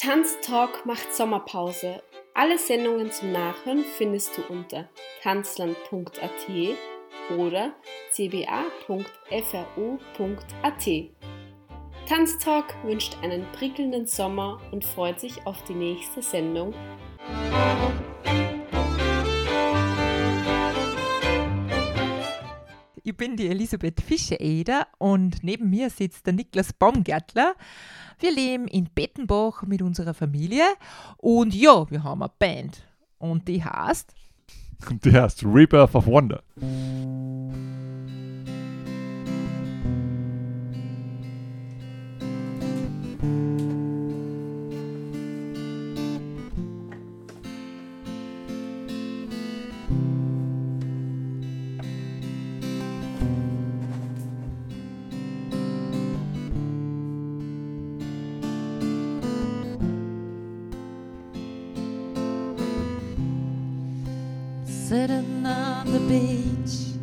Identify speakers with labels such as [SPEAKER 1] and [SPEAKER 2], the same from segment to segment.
[SPEAKER 1] Tanztalk macht Sommerpause. Alle Sendungen zum Nachhören findest du unter tanzland.at oder cba.fru.at. Tanztalk wünscht einen prickelnden Sommer und freut sich auf die nächste Sendung.
[SPEAKER 2] Ich bin die Elisabeth Fischer-Eder und neben mir sitzt der Niklas Baumgärtler. Wir leben in Bettenbach mit unserer Familie und ja, wir haben eine Band und die heißt.
[SPEAKER 3] Die heißt Rebirth of Wonder.
[SPEAKER 4] Sitting on the beach,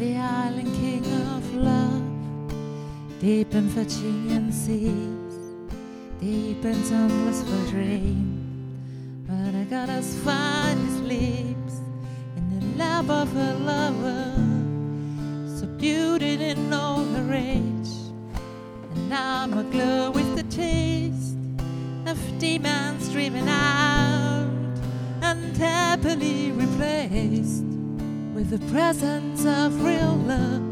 [SPEAKER 4] the island king of love, deep in Virginian seas, deep in tumblers for dream. But I got as fine as lips in the lap of a lover, subdued it in all her age, and I'm aglow with the taste of demons dreaming out happily replaced with the presence of real love.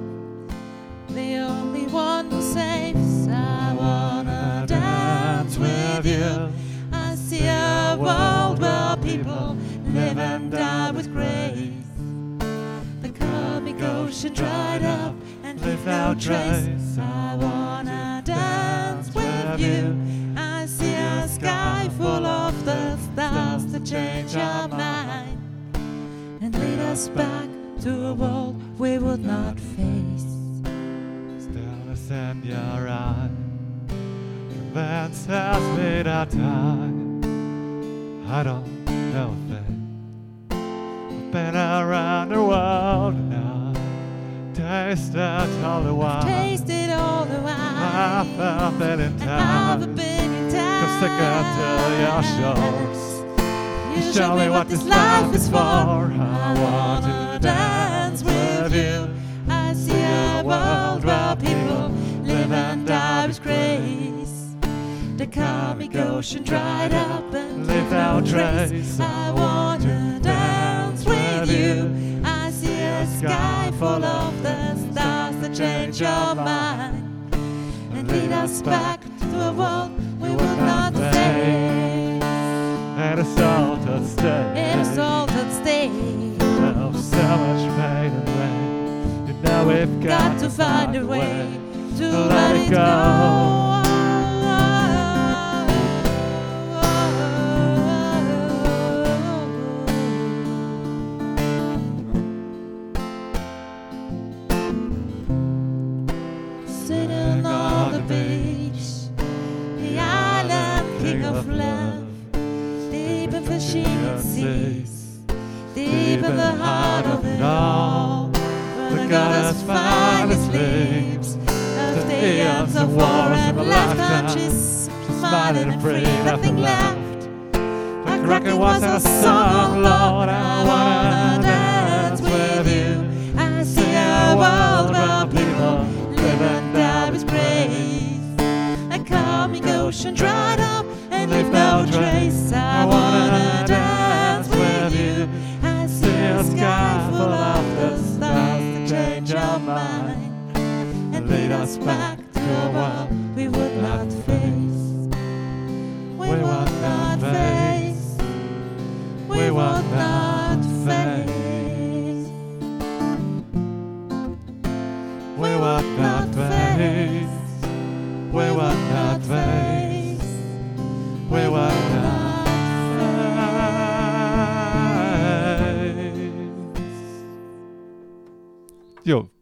[SPEAKER 4] The only one who saves. I wanna dance with you. I see a world where people live and die with grace. The comic ocean dried up and leave no trace. I wanna dance with you. I see a sky full of the stars that change our mind and lead us back to a world we would not face.
[SPEAKER 3] Stillness in your eye convinces me that time. I don't know a thing. I've been around the world now, tasted all the wine.
[SPEAKER 4] Tasted all the wine.
[SPEAKER 3] I felt it in time. To your shores.
[SPEAKER 4] You show me what this life is for. I want to dance with you. I see a world where people live and die with grace. The comic ocean dried up and leave no trace. I want to dance with you. I see a sky full of the stars that change your mind and lead us back to a world would not face.
[SPEAKER 3] And a salted state.
[SPEAKER 4] In a salted state.
[SPEAKER 3] of so much pain and rain. You know we've got,
[SPEAKER 4] Got to find a way to
[SPEAKER 3] let it go.
[SPEAKER 4] go. Love, deep in Virginia seas, deep in the heart of it all. The goddess finally sleeps after the ends of war and left countries smiling and free, nothing left. Like rocket was a song, Lord, I wanna dance with you. I see a world where people live and die with grace. A comic ocean dried up leave no trace. I wanna dance with you. I see a sky full of the stars that change our mind and lead us back to a world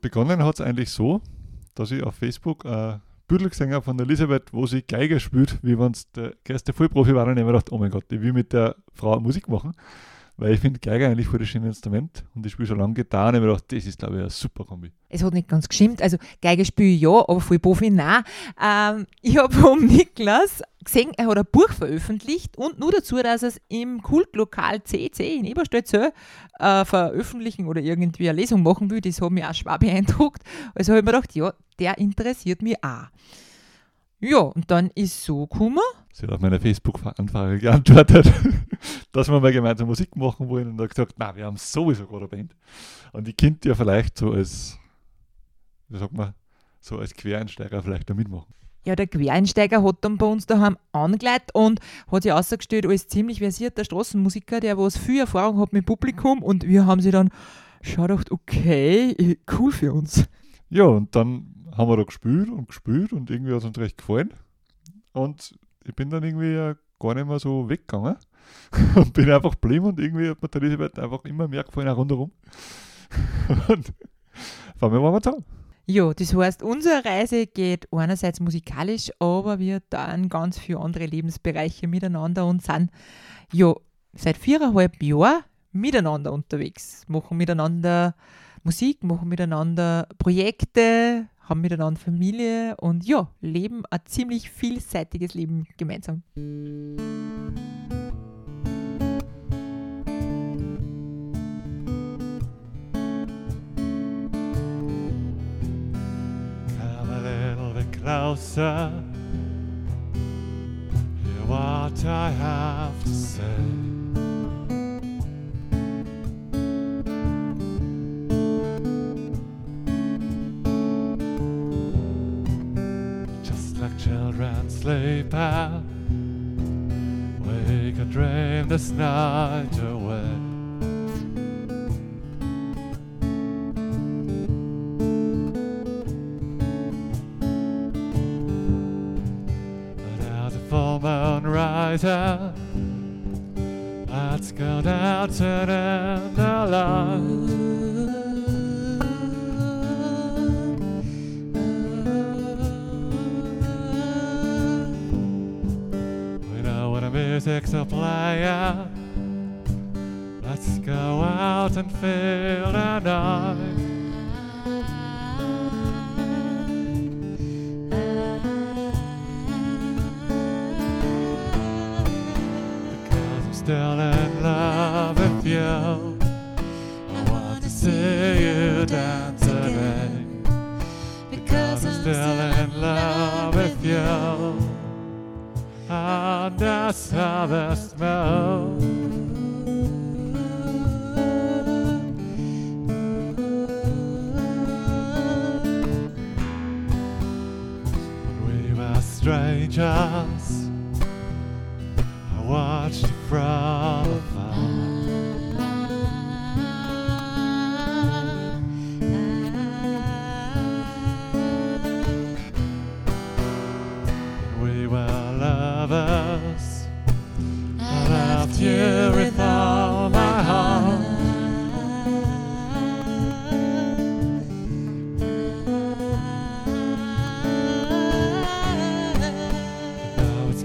[SPEAKER 3] begonnen hat es eigentlich so, dass ich auf Facebook ein Bild gesehen habe von Elisabeth, wo sie Geige spielt, wie wenn es der erste Vollprofi war. Und ich habe mir gedacht, oh mein Gott, ich will mit der Frau Musik machen. Weil ich finde Geiger eigentlich voll das schöne Instrument und ich spiele schon lange Gitarre und ich mir gedacht, das ist, glaube ich, eine super Kombi.
[SPEAKER 2] Es hat nicht ganz gestimmt. Also Geige spiele ich ja, aber voll Profi nein. Ähm, ich habe vom Niklas gesehen, er hat ein Buch veröffentlicht und nur dazu, dass es im Kultlokal CC in Eberstadt äh, veröffentlichen oder irgendwie eine Lesung machen will. Das hat mich auch schwer beeindruckt. Also habe ich mir gedacht, ja, der interessiert mich auch. Ja, und dann ist so gekommen.
[SPEAKER 3] Sie hat auf meine Facebook-Anfrage geantwortet, dass wir mal gemeinsam Musik machen wollen und hat gesagt, na, wir haben sowieso gerade eine Band. Und die Kind ja vielleicht so als, wie sagt man, so als Quereinsteiger vielleicht da mitmachen.
[SPEAKER 2] Ja, der Quereinsteiger hat dann bei uns daheim angeleitet und hat sich ausgestellt als ziemlich versierter Straßenmusiker, der was viel Erfahrung hat mit Publikum und wir haben sie dann schon gedacht, okay, cool für uns.
[SPEAKER 3] Ja, und dann haben wir da gespielt und gespielt und irgendwie hat es uns recht gefallen. Und ich bin dann irgendwie gar nicht mehr so weggegangen und bin einfach geblieben und irgendwie hat mir der Elisabeth einfach immer mehr gefallen, rundherum. und vor allem waren wir zusammen.
[SPEAKER 2] Ja, das heißt, unsere Reise geht einerseits musikalisch, aber wir dann ganz viele andere Lebensbereiche miteinander und sind ja seit viereinhalb Jahren miteinander unterwegs, machen miteinander Musik, machen miteinander Projekte, haben miteinander Familie und ja, leben ein ziemlich vielseitiges Leben gemeinsam.
[SPEAKER 3] Closer. Hear what I have to say. Children sleep out, we could dream this night away. But now the full moon rises. Let's go down to the light. The music's a player. Let's go out and feel the night. Because I'm still in love with you. I want to see you dance again. Because I'm still in love with you. That's the they smell. We were strangers. I watched from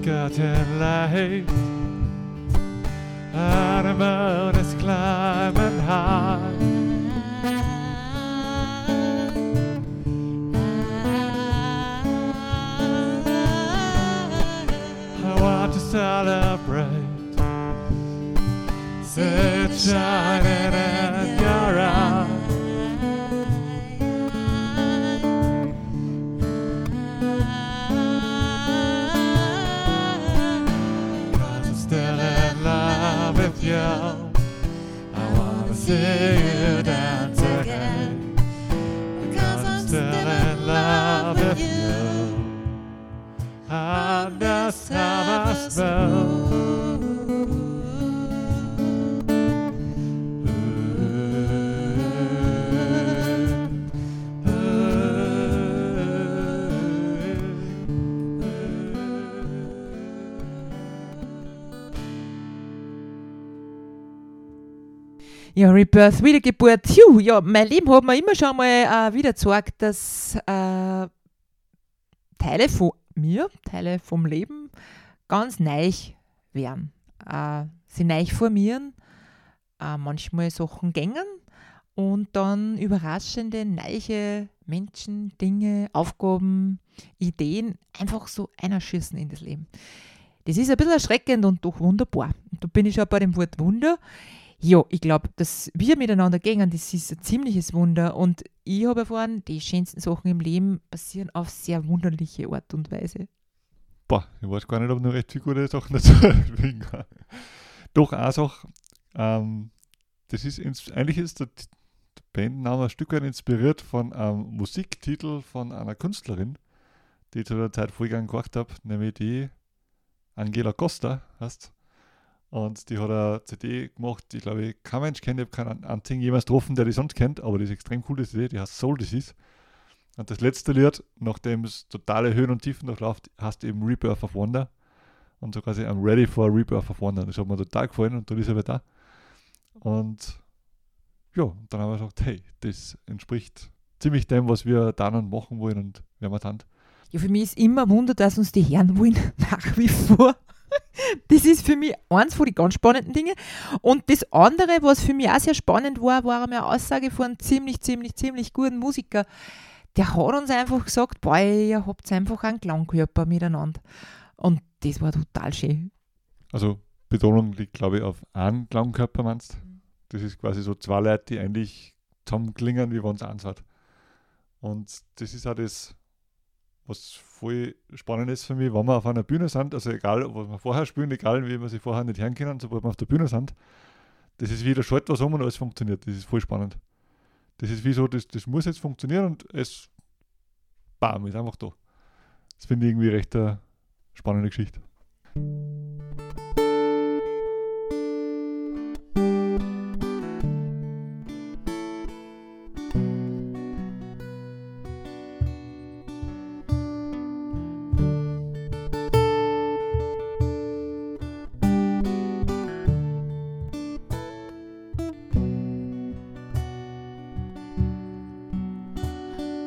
[SPEAKER 3] It's getting. And moon is climbing high. I want to celebrate. Sun shining smell.
[SPEAKER 2] Ja, Rebirth, Wiedergeburt. Juh, ja, mein Leben hat mir immer schon mal äh, wieder gezeigt, dass äh, Teile von mir, Teile vom Leben ganz neu werden. Äh, sie neu formieren, auch manchmal Sachen gängen und dann überraschende, neue Menschen, Dinge, Aufgaben, Ideen einfach so einschießen in das Leben. Das ist ein bisschen erschreckend und doch wunderbar. Und da bin ich schon bei dem Wort Wunder. Ja, ich glaube, dass wir miteinander gehen, das ist ein ziemliches Wunder. Und ich habe erfahren, die schönsten Sachen im Leben passieren auf sehr wunderliche Art und Weise.
[SPEAKER 3] Boah, ich weiß gar nicht, ob noch recht viele gute Sachen dazu finden kann. Doch, eine Sache, ähm, das ist eigentlich ist der, der Bandname ein Stück weit inspiriert von einem Musiktitel von einer Künstlerin, die ich zu der Zeit gern gemacht habe, nämlich die Angela Costa heißt. Und die hat eine CD gemacht, die glaube ich kein Mensch kennt. Ich habe keinen einzigen jemals getroffen, der die sonst kennt, aber die ist extrem cool, die CD, die heißt Soul Disease. Und das letzte Lied, nachdem es totale Höhen und Tiefen durchläuft, heißt eben Rebirth of Wonder. Und so quasi I'm ready for Rebirth of Wonder. Das hat mir total gefallen und dann ist er wieder da. Und ja, und dann haben wir gesagt, hey, das entspricht ziemlich dem, was wir dann und machen wollen und wer wir dann.
[SPEAKER 2] Ja, für mich ist immer ein Wunder, dass uns die Herren wollen, nach wie vor. Das ist für mich eins von den ganz spannenden Dingen. Und das andere, was für mich auch sehr spannend war, war eine Aussage von einem ziemlich, ziemlich, ziemlich guten Musiker. Der hat uns einfach gesagt, boah, ihr habt einfach einen Klangkörper miteinander. Und das war total schön.
[SPEAKER 3] Also Betonung liegt, glaube ich, auf einen Klangkörper, meinst Das ist quasi so zwei Leute, die eigentlich zusammen klingen, wie wenn es eins hat. Und das ist auch das, was voll spannend ist für mich, wenn wir auf einer Bühne sind, also egal, was wir vorher spielen, egal wie wir sie vorher nicht hören können, sobald wir auf der Bühne sind, das ist wie der Schalt was um und alles funktioniert. Das ist voll spannend. Das ist wie so, das, das muss jetzt funktionieren und es bam, ist einfach da. Das finde ich irgendwie recht eine spannende Geschichte.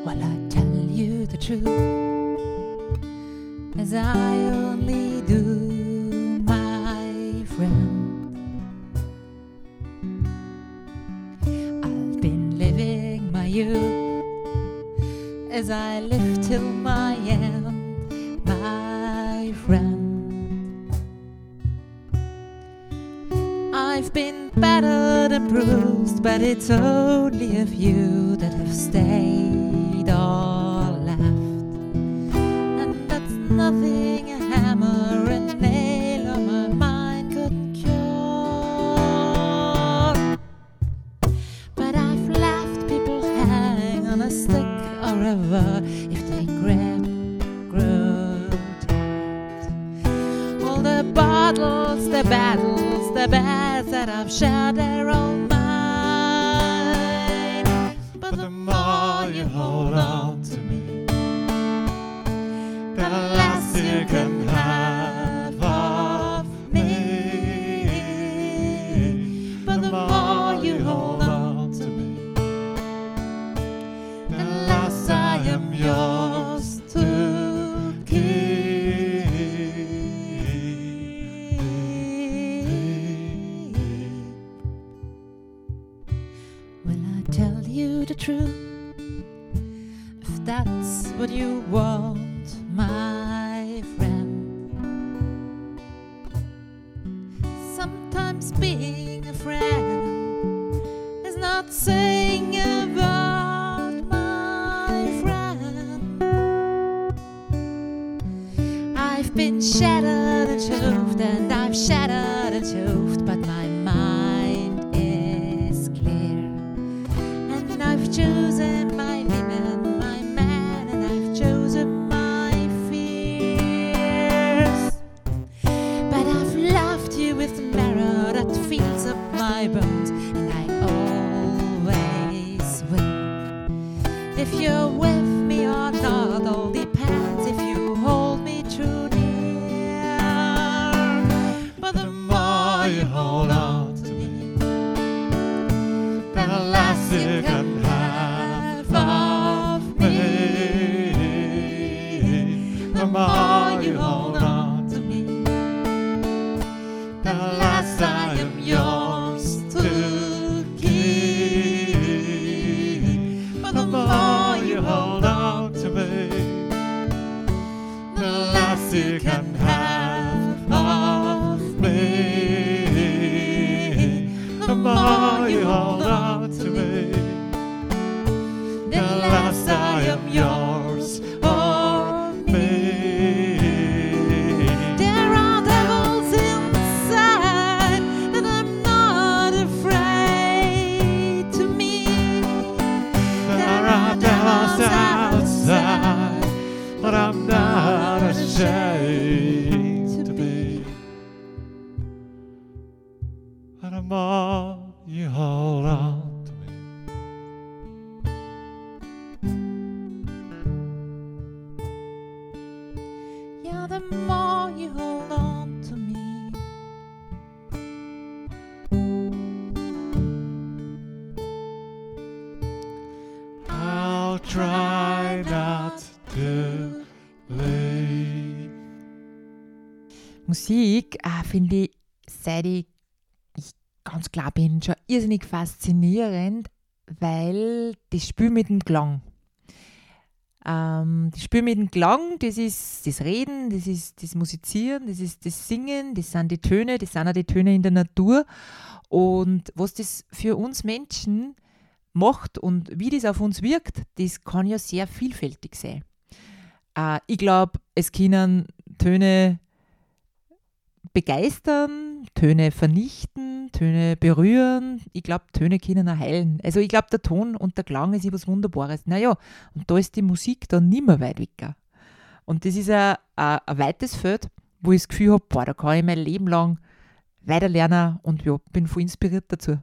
[SPEAKER 4] Well, I tell you the truth, as I only do, my friend. I've been living my youth as I live till my end, my friend. I've been battered and bruised, but it's only a few that have stayed
[SPEAKER 3] try not to leave.
[SPEAKER 2] Musik äh, finde ich, seit ich, ich ganz klar bin, schon irrsinnig faszinierend, weil das Spiel mit dem Klang. Ähm, das Spiel mit dem Klang, das ist das Reden, das ist das Musizieren, das ist das Singen, das sind die Töne, das sind auch die Töne in der Natur. Und was das für uns Menschen macht und wie das auf uns wirkt, das kann ja sehr vielfältig sein. Äh, ich glaube, es können Töne begeistern, Töne vernichten, Töne berühren. Ich glaube, Töne können auch heilen. Also ich glaube, der Ton und der Klang ist etwas Wunderbares. Naja, und da ist die Musik dann nicht mehr weit weg. Und das ist ein, weites Feld, wo ich das Gefühl habe, da kann ich mein Leben lang weiterlernen und ja, bin voll inspiriert dazu.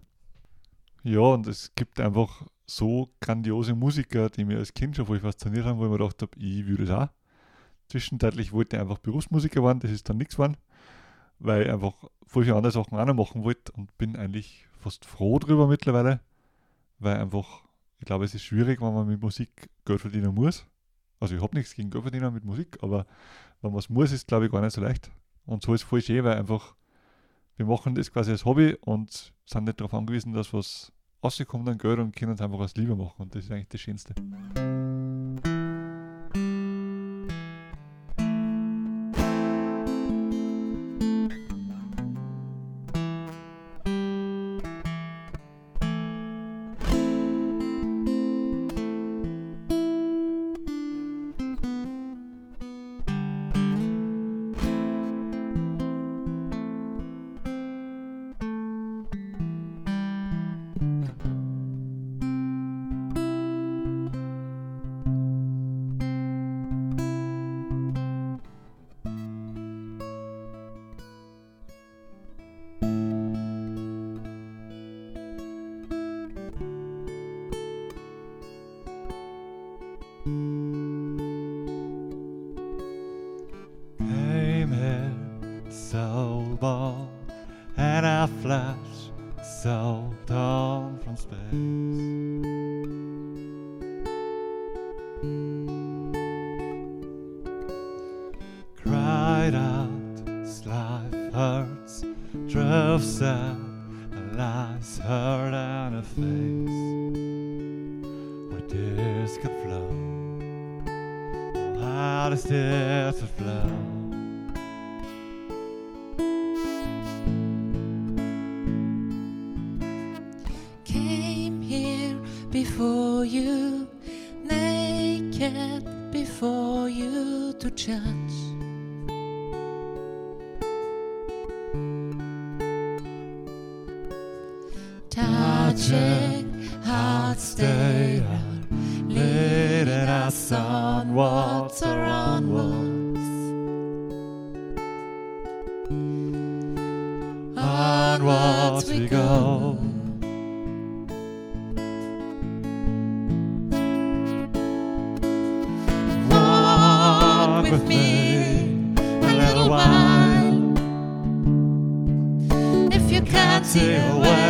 [SPEAKER 3] Ja, und es gibt einfach so grandiose Musiker, die mir als Kind schon voll fasziniert haben, wo ich mir gedacht habe, ich würde es auch. Zwischenzeitlich wollte ich einfach Berufsmusiker werden, das ist dann nichts geworden, weil ich einfach voll viele andere Sachen auch noch machen wollte und bin eigentlich fast froh drüber mittlerweile, weil einfach, ich glaube, es ist schwierig, wenn man mit Musik Geld verdienen muss. Also ich habe nichts gegen Geld verdienen mit Musik, aber wenn man es muss, ist glaube ich gar nicht so leicht. Und so ist es voll schön, weil einfach wir machen das quasi als Hobby und sind nicht darauf angewiesen, dass was rauskommt an Geld und können es einfach als Liebe machen. Und das ist eigentlich das Schönste. So bold, and I flash so dawn from space. Cried out, "This life hurts," drove sad, lies her down her face, where tears could flow. How does would flow?
[SPEAKER 4] You to judge. Touching hearts with me a little while. If you can't see a way,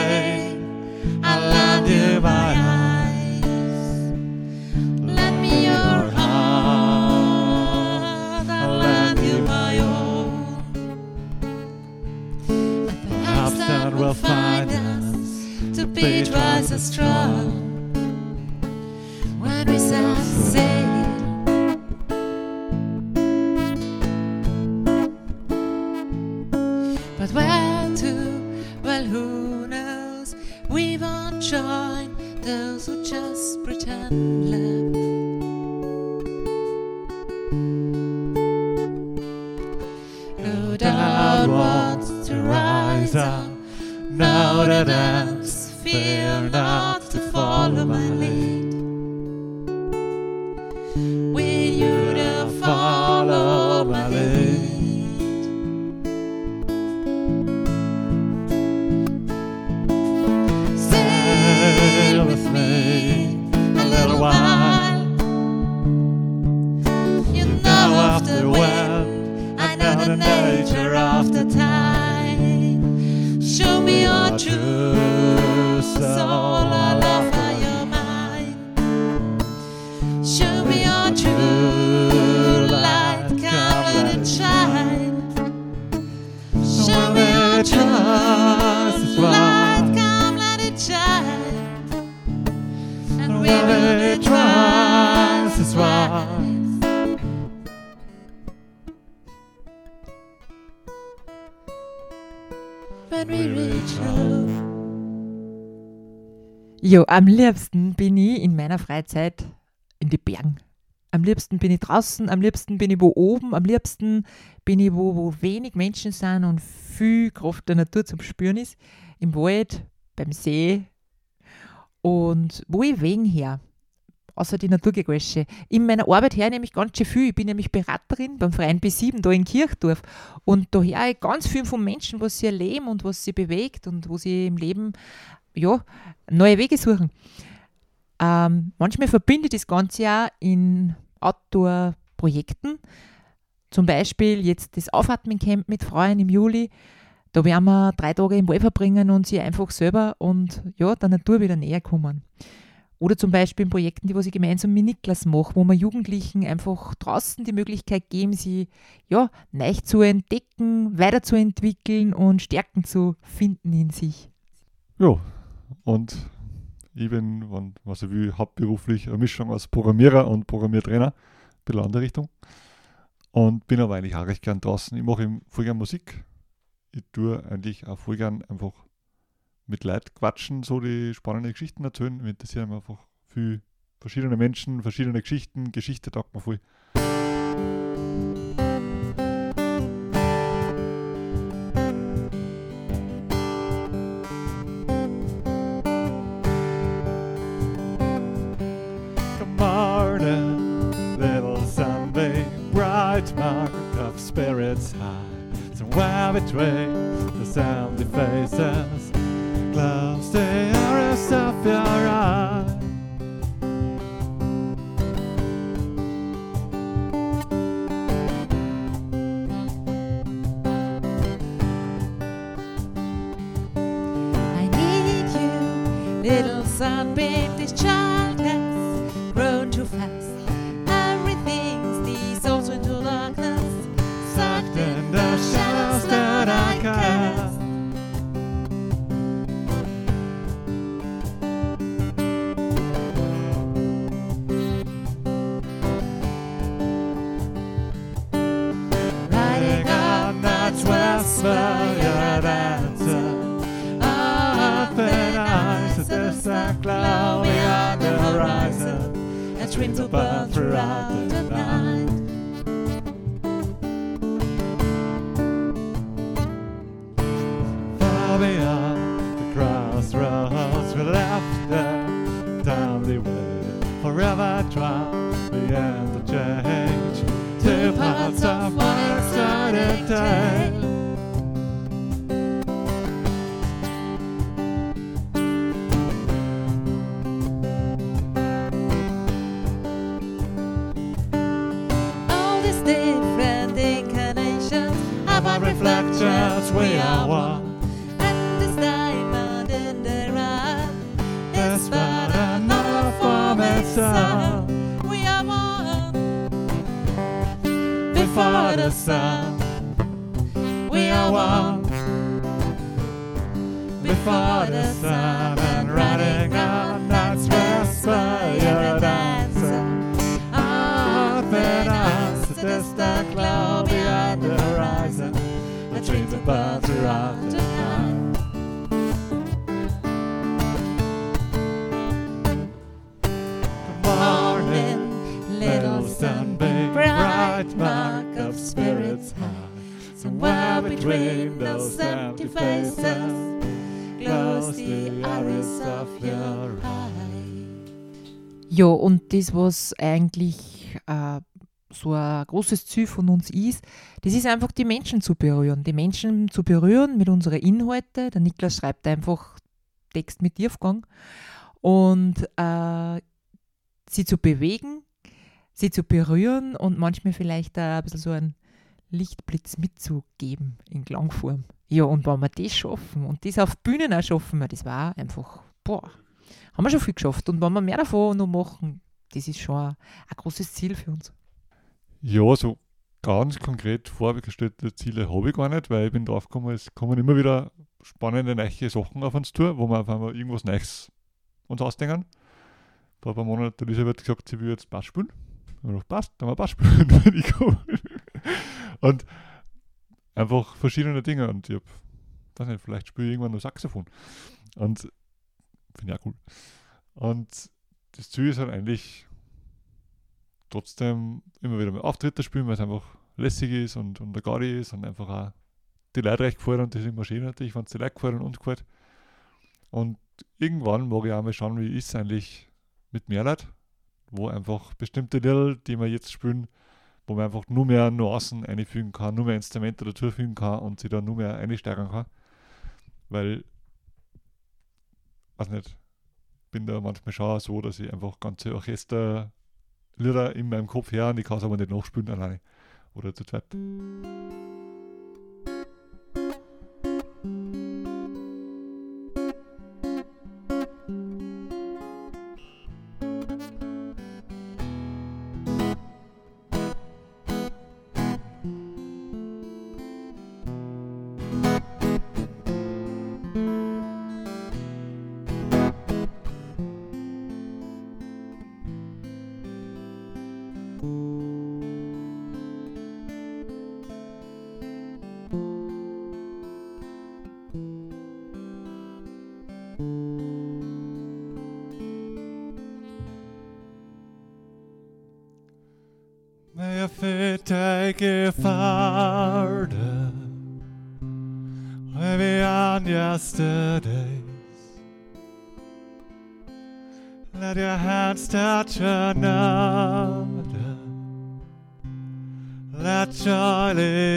[SPEAKER 4] all I love for your mind. Show me your true light, come let it shine. Show me your true light, come let it shine.
[SPEAKER 2] Jo, am liebsten bin ich in meiner Freizeit in die Bergen. Am liebsten bin ich draußen, am liebsten bin ich wo oben, am liebsten bin ich wo, wo wenig Menschen sind und viel Kraft der Natur zum Spüren ist. Im Wald, beim See und wo ich wegen her. Außer die Naturgeräusche. In meiner Arbeit her nämlich ganz schön viel. Ich bin nämlich Beraterin beim Verein B7 da in Kirchdorf. Und da höre ich ganz viel von Menschen, was sie erleben und was sie bewegt und wo sie im Leben ja, neue Wege suchen. Ähm, manchmal verbinde ich das Ganze ja in Outdoor-Projekten. Zum Beispiel jetzt das Aufatmen-Camp mit Frauen im Juli. Da werden wir drei Tage im Wald verbringen und sie einfach selber und ja, der Natur wieder näher kommen. Oder zum Beispiel in Projekten, die ich gemeinsam mit Niklas mache, wo wir Jugendlichen einfach draußen die Möglichkeit geben, sie ja, neu zu entdecken, weiterzuentwickeln und Stärken zu finden in sich.
[SPEAKER 3] Ja, und ich bin, wenn- was ich will, hauptberuflich eine Mischung aus Programmierer und Programmiertrainer, ein bisschen andere Richtung. Und bin aber eigentlich auch recht gern draußen. Ich mache voll gern Musik. Ich tue eigentlich auch voll gern einfach mit Leid quatschen, so die spannenden Geschichten erzählen. Mich interessieren einfach viel verschiedene Menschen, verschiedene Geschichten. Geschichte taugt mir voll. Spirits high. Somewhere between the sandy faces, close the iris of
[SPEAKER 4] the
[SPEAKER 3] sun.
[SPEAKER 4] We are one
[SPEAKER 3] before the sun and running on that whisper your dancer. Open arms to distant glow beyond the horizon. The dreams above are on time. Morning, little sunbeam, big bright morning. Between those empty faces, glows the iris of your eye.
[SPEAKER 2] Ja, und das, was eigentlich äh, so ein großes Ziel von uns ist, das ist einfach die Menschen zu berühren. Die Menschen zu berühren mit unseren Inhalten. Der Niklas schreibt einfach Text mit Tiefgang. Und äh, sie zu bewegen, sie zu berühren und manchmal vielleicht auch ein bisschen so einen Lichtblitz mitzugeben in Klangform. Ja, und wenn wir das schaffen und das auf Bühnen auch schaffen, das war einfach, boah, haben wir schon viel geschafft. Und wenn wir mehr davon noch machen, das ist schon ein, ein großes Ziel für uns.
[SPEAKER 3] Ja, so ganz konkret vorgestellte Ziele habe ich gar nicht, weil ich bin drauf gekommen, es kommen immer wieder spannende neue Sachen auf uns zu, wo wir auf einmal irgendwas Neues uns ausdenken. Vor ein paar Monaten hat Elisabeth gesagt, sie will jetzt Bass spielen. Und ich dachte, passt, dann haben wir Bass spielen. Und einfach verschiedene Dinge. Und ich hab, weiß nicht, vielleicht spiele ich irgendwann noch Saxophon. Und finde ich auch cool. Und das Ziel ist halt eigentlich trotzdem immer wieder mal Auftritte spielen, weil es einfach lässig ist und, und der Gaudi ist und einfach auch die Leute recht gefallen und das ist immer schön natürlich, wenn es die Leute gefallen und uns gefällt. Und irgendwann mag ich auch mal schauen, wie ist es eigentlich mit mehr Leuten, wo einfach bestimmte Lieder, die wir jetzt spielen, wo man einfach nur mehr Nuancen einfügen kann, nur mehr Instrumente dazufügen kann und sich da nur mehr einsteigern kann. Weil, weiß nicht, bin da manchmal schon so, dass ich einfach ganze Orchester Lieder in meinem Kopf her und ich kann es aber nicht nachspielen alleine. Oder zu zweit.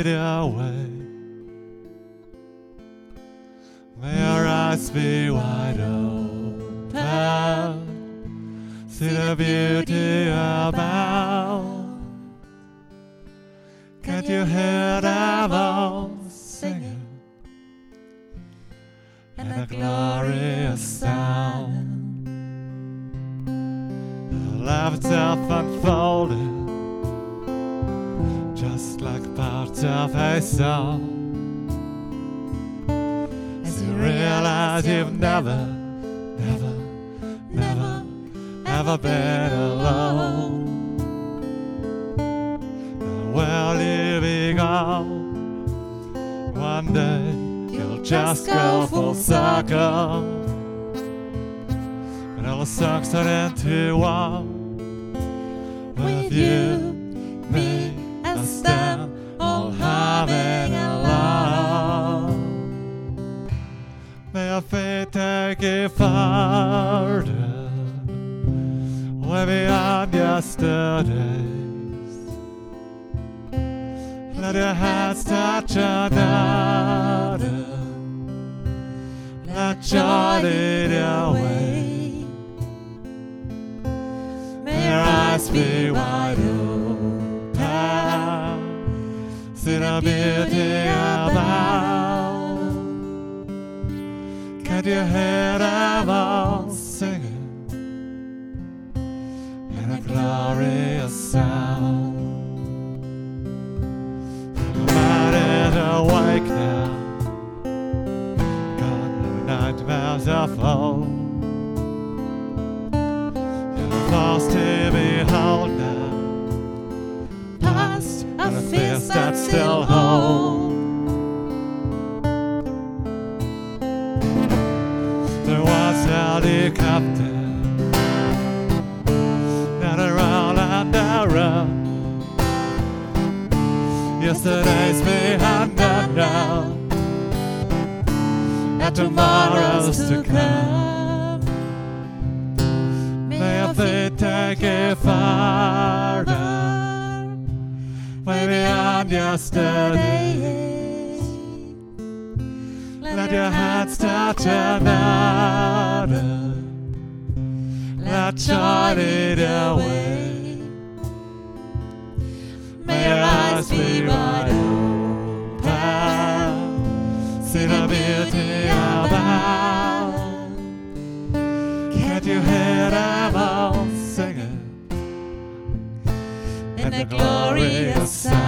[SPEAKER 3] Your way. May your eyes be wide open. See the beauty about. Can't you hear the voice singing? And a glorious sound. The love itself unfolded, just like part of a song. As you realize you've never, never, never, ever been alone. Where living on one day you'll just go full circle and all the songs turn into one with you, me, and Stan all having a laugh. May your fate take you farther, way beyond yesterdays. Let your hands touch another. Let joy lead your way. May your eyes be the beauty above. Get your head above. Yesterday's behind us now. And tomorrow's to come. May our faith take you farther. Way beyond yesterday. Let your hands touch another. Let joy lead the way. May your eyes be wide open. See the beauty about. Can't you hear them all singing? In the glorious sound.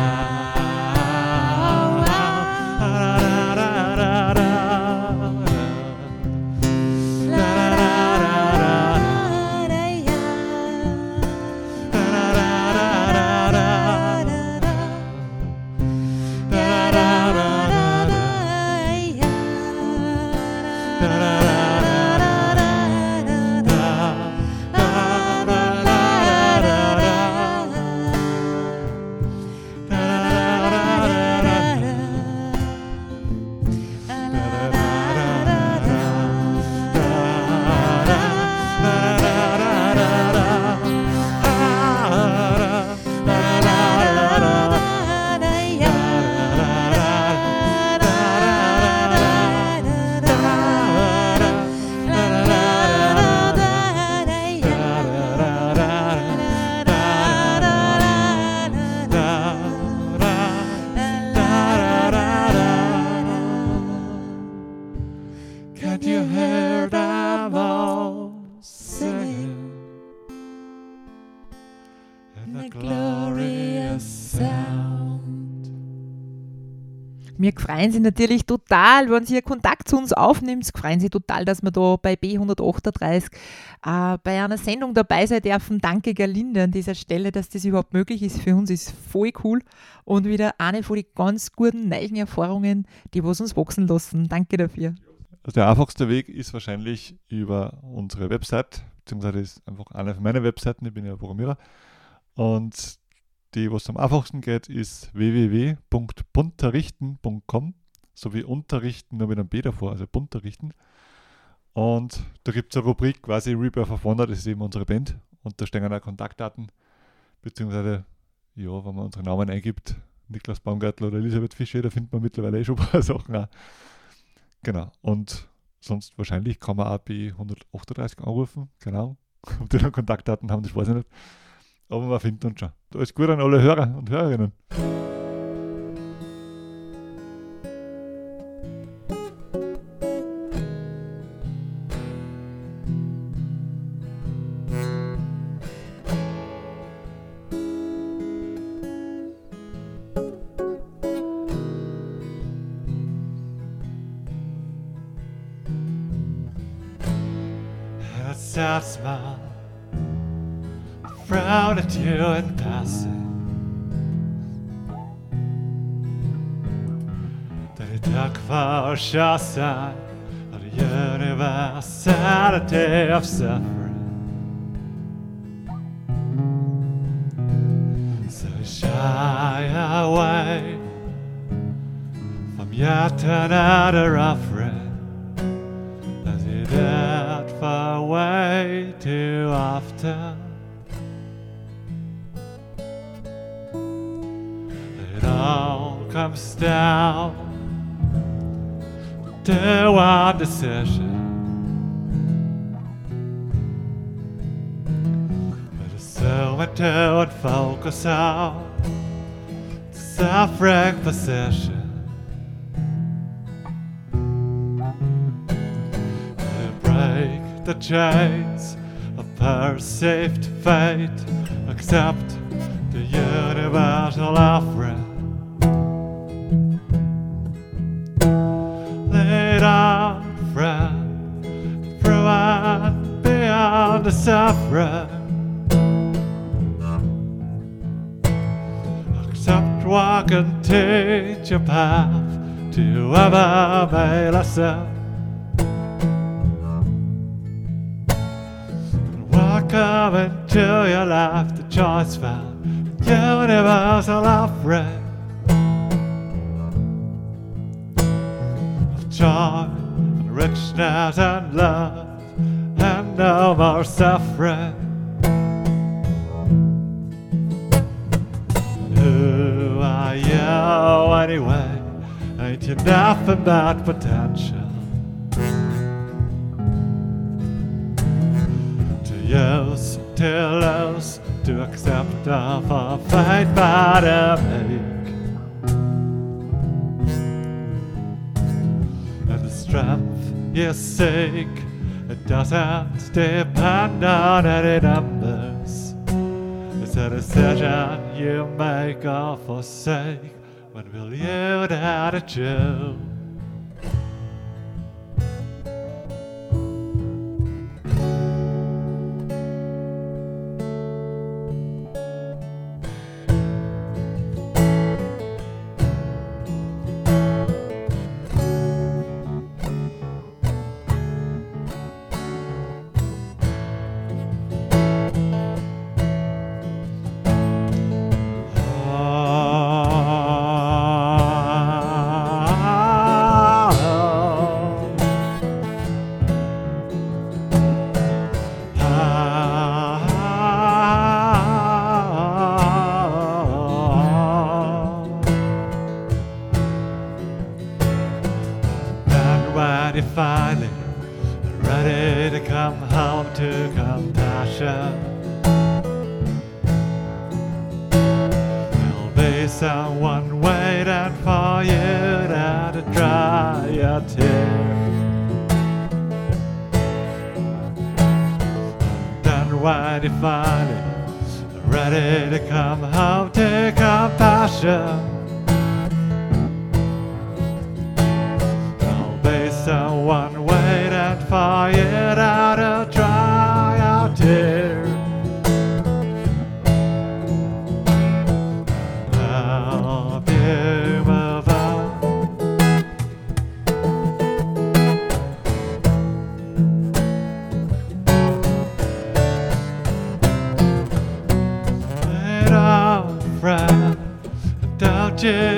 [SPEAKER 2] Wir freuen sich natürlich total, wenn Sie Kontakt zu uns aufnimmt. Freuen sich total, dass wir da bei B138 äh, bei einer Sendung dabei sein dürfen. Danke, Gerlinde, an dieser Stelle, dass das überhaupt möglich ist. Für uns ist voll cool und wieder eine von den ganz guten neuen Erfahrungen, die was uns wachsen lassen. Danke dafür.
[SPEAKER 3] Also der einfachste Weg ist wahrscheinlich über unsere Website, beziehungsweise ist einfach eine von meinen Webseiten, ich bin ja Programmierer. Und die, was am einfachsten geht, ist www.bunterrichten.com, sowie Unterrichten nur mit einem B davor, also Bunterrichten. Und da gibt es eine Rubrik quasi Rebirth of Wonder, das ist eben unsere Band. Und da stehen auch Kontaktdaten, beziehungsweise, ja, wenn man unsere Namen eingibt, Niklas Baumgartler oder Elisabeth Fischer, da findet man mittlerweile eh schon ein paar Sachen auch. Genau. Und sonst wahrscheinlich kann man auch B138 anrufen. Genau. Ob die dann Kontaktdaten haben, das weiß ich nicht. Aber man findet uns schon. Alles gut an alle Hörer und Hörerinnen. For sure of the universality of suffering. So shy away from yet another offering as he did for way too often. It all comes down to one decision. But assume it to and focus on suffering position. to break the chains of perceived fate. Accept the universal offering. can teach your path to ever be lesser. Welcome into your life, the choice found, universal offering. Of joy and richness and love, and no more suffering. You anyway? Ain't you nothing but potential? To use, to lose, to accept of a fate by the make. And the strength you seek, it doesn't depend on any numbers. It's a decision you make or forsake when will you out a joke.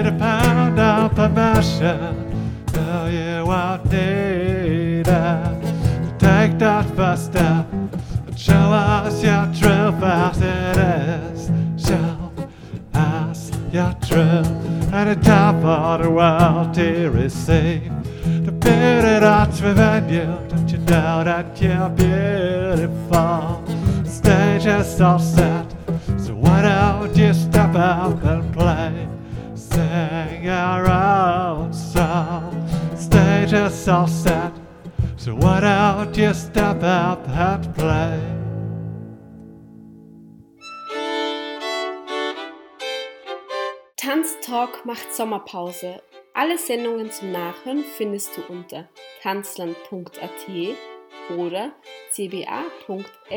[SPEAKER 3] Don't you depend on Tell you won't need it. Take that first step show us your true as it is. Show us your truth. And it's time for the world to receive the beauty that's within you. Don't you know that you're beautiful? Stage is all set. So why don't you step up and play? Your own song. Stage is all set. So why don't you step up and play?
[SPEAKER 1] Tanztalk macht Sommerpause. Alle Sendungen zum Nachhören findest du unter tanzland.at oder cba.fru.at.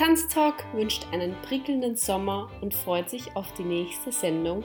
[SPEAKER 1] Tanztalk wünscht einen prickelnden Sommer und freut sich auf die nächste Sendung.